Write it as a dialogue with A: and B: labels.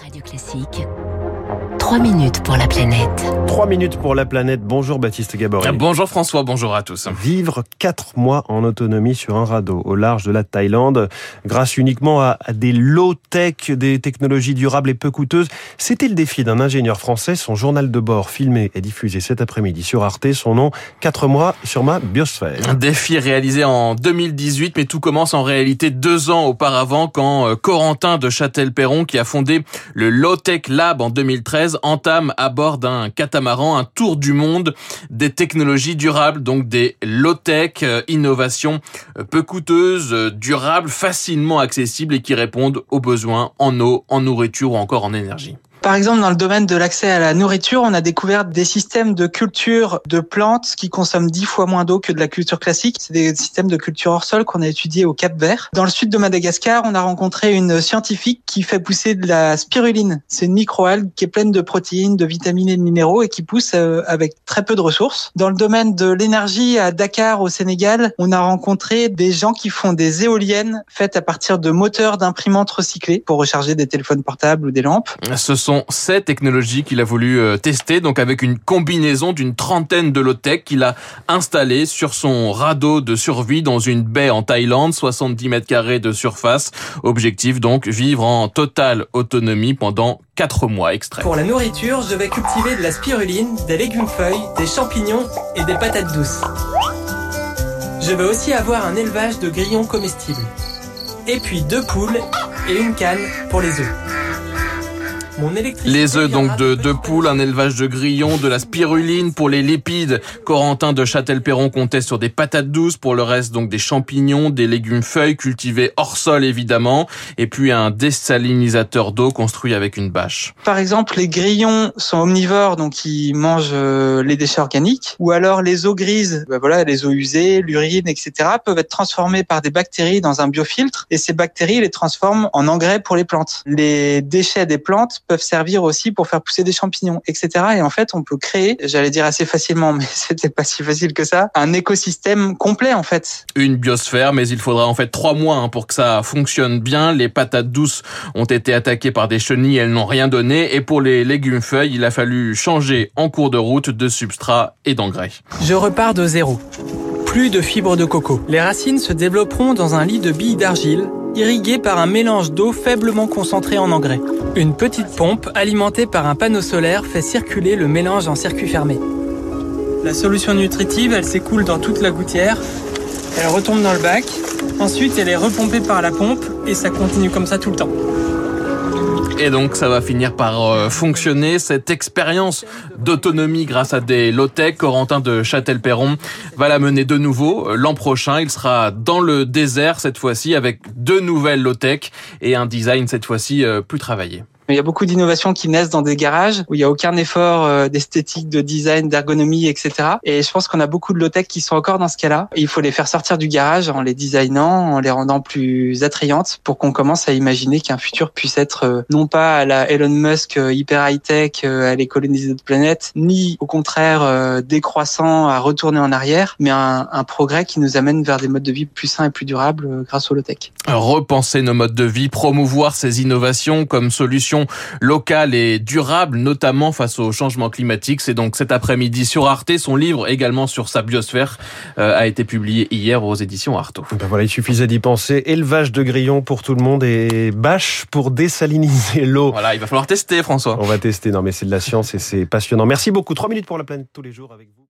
A: Radio Classique. 3 minutes pour la planète.
B: 3 minutes pour la planète. Bonjour Baptiste Gabory.
C: Bonjour François, bonjour à tous.
B: Vivre 4 mois en autonomie sur un radeau au large de la Thaïlande, grâce uniquement à des low-tech, des technologies durables et peu coûteuses, c'était le défi d'un ingénieur français. Son journal de bord filmé et diffusé cet après-midi sur Arte. Son nom, 4 mois sur ma biosphère.
C: Un défi réalisé en 2018, mais tout commence en réalité deux ans auparavant quand euh, Corentin de Châtel-Perron, qui a fondé le Low-Tech Lab en 2013, entame à bord d'un catamaran un tour du monde des technologies durables, donc des low-tech, euh, innovations euh, peu coûteuses, euh, durables, facilement accessibles et qui répondent aux besoins en eau, en nourriture ou encore en énergie.
D: Par exemple, dans le domaine de l'accès à la nourriture, on a découvert des systèmes de culture de plantes qui consomment dix fois moins d'eau que de la culture classique. C'est des systèmes de culture hors sol qu'on a étudiés au Cap Vert. Dans le sud de Madagascar, on a rencontré une scientifique qui fait pousser de la spiruline. C'est une microalgue qui est pleine de protéines, de vitamines et de minéraux et qui pousse euh, avec très peu de ressources. Dans le domaine de l'énergie à Dakar, au Sénégal, on a rencontré des gens qui font des éoliennes faites à partir de moteurs d'imprimantes recyclées pour recharger des téléphones portables ou des lampes.
C: Ces technologies qu'il a voulu euh, tester, donc avec une combinaison d'une trentaine de low-tech qu'il a installé sur son radeau de survie dans une baie en Thaïlande, 70 mètres carrés de surface. Objectif donc vivre en totale autonomie pendant 4 mois extraits.
E: Pour la nourriture, je vais cultiver de la spiruline, des légumes feuilles, des champignons et des patates douces. Je vais aussi avoir un élevage de grillons comestibles. Et puis deux poules et une canne pour les œufs.
C: Les œufs donc de deux poules, un élevage de grillons, de la spiruline pour les lipides. Corentin de Châtel-Perron comptait sur des patates douces pour le reste donc des champignons, des légumes feuilles cultivés hors sol évidemment, et puis un désalinisateur d'eau construit avec une bâche.
D: Par exemple, les grillons sont omnivores donc ils mangent euh, les déchets organiques, ou alors les eaux grises, ben voilà, les eaux usées, l'urine, etc. peuvent être transformées par des bactéries dans un biofiltre, et ces bactéries les transforment en engrais pour les plantes. Les déchets des plantes peuvent servir aussi pour faire pousser des champignons, etc. Et en fait, on peut créer, j'allais dire assez facilement, mais c'était pas si facile que ça, un écosystème complet en fait.
C: Une biosphère, mais il faudra en fait trois mois hein, pour que ça fonctionne bien. Les patates douces ont été attaquées par des chenilles, elles n'ont rien donné. Et pour les légumes feuilles, il a fallu changer en cours de route de substrat et d'engrais.
E: Je repars de zéro. Plus de fibres de coco. Les racines se développeront dans un lit de billes d'argile irrigué par un mélange d'eau faiblement concentré en engrais. Une petite pompe alimentée par un panneau solaire fait circuler le mélange en circuit fermé. La solution nutritive, elle s'écoule dans toute la gouttière, elle retombe dans le bac, ensuite elle est repompée par la pompe et ça continue comme ça tout le temps.
C: Et donc ça va finir par euh, fonctionner. Cette expérience d'autonomie grâce à des low-tech, Corentin de Châtel-Perron va la mener de nouveau euh, l'an prochain. Il sera dans le désert cette fois-ci avec deux nouvelles low-tech et un design cette fois-ci euh, plus travaillé.
D: Il y a beaucoup d'innovations qui naissent dans des garages où il n'y a aucun effort euh, d'esthétique, de design, d'ergonomie, etc. Et je pense qu'on a beaucoup de low-tech qui sont encore dans ce cas-là. il faut les faire sortir du garage en les designant, en les rendant plus attrayantes pour qu'on commence à imaginer qu'un futur puisse être euh, non pas à la Elon Musk euh, hyper high-tech, à les coloniser d'autres planètes, ni au contraire décroissant à retourner en arrière, mais un, un, progrès qui nous amène vers des modes de vie plus sains et plus durables grâce au low-tech.
C: Repenser nos modes de vie, promouvoir ces innovations comme solution locale et durable, notamment face au changement climatique. C'est donc cet après-midi sur Arte. Son livre, également sur sa biosphère, euh, a été publié hier aux éditions Arto.
B: Ben voilà, il suffisait d'y penser. Élevage de grillons pour tout le monde et bâche pour désaliniser l'eau.
C: Voilà, il va falloir tester, François.
B: On va tester. Non, mais c'est de la science et c'est passionnant. Merci beaucoup. Trois minutes pour la planète tous les jours avec vous.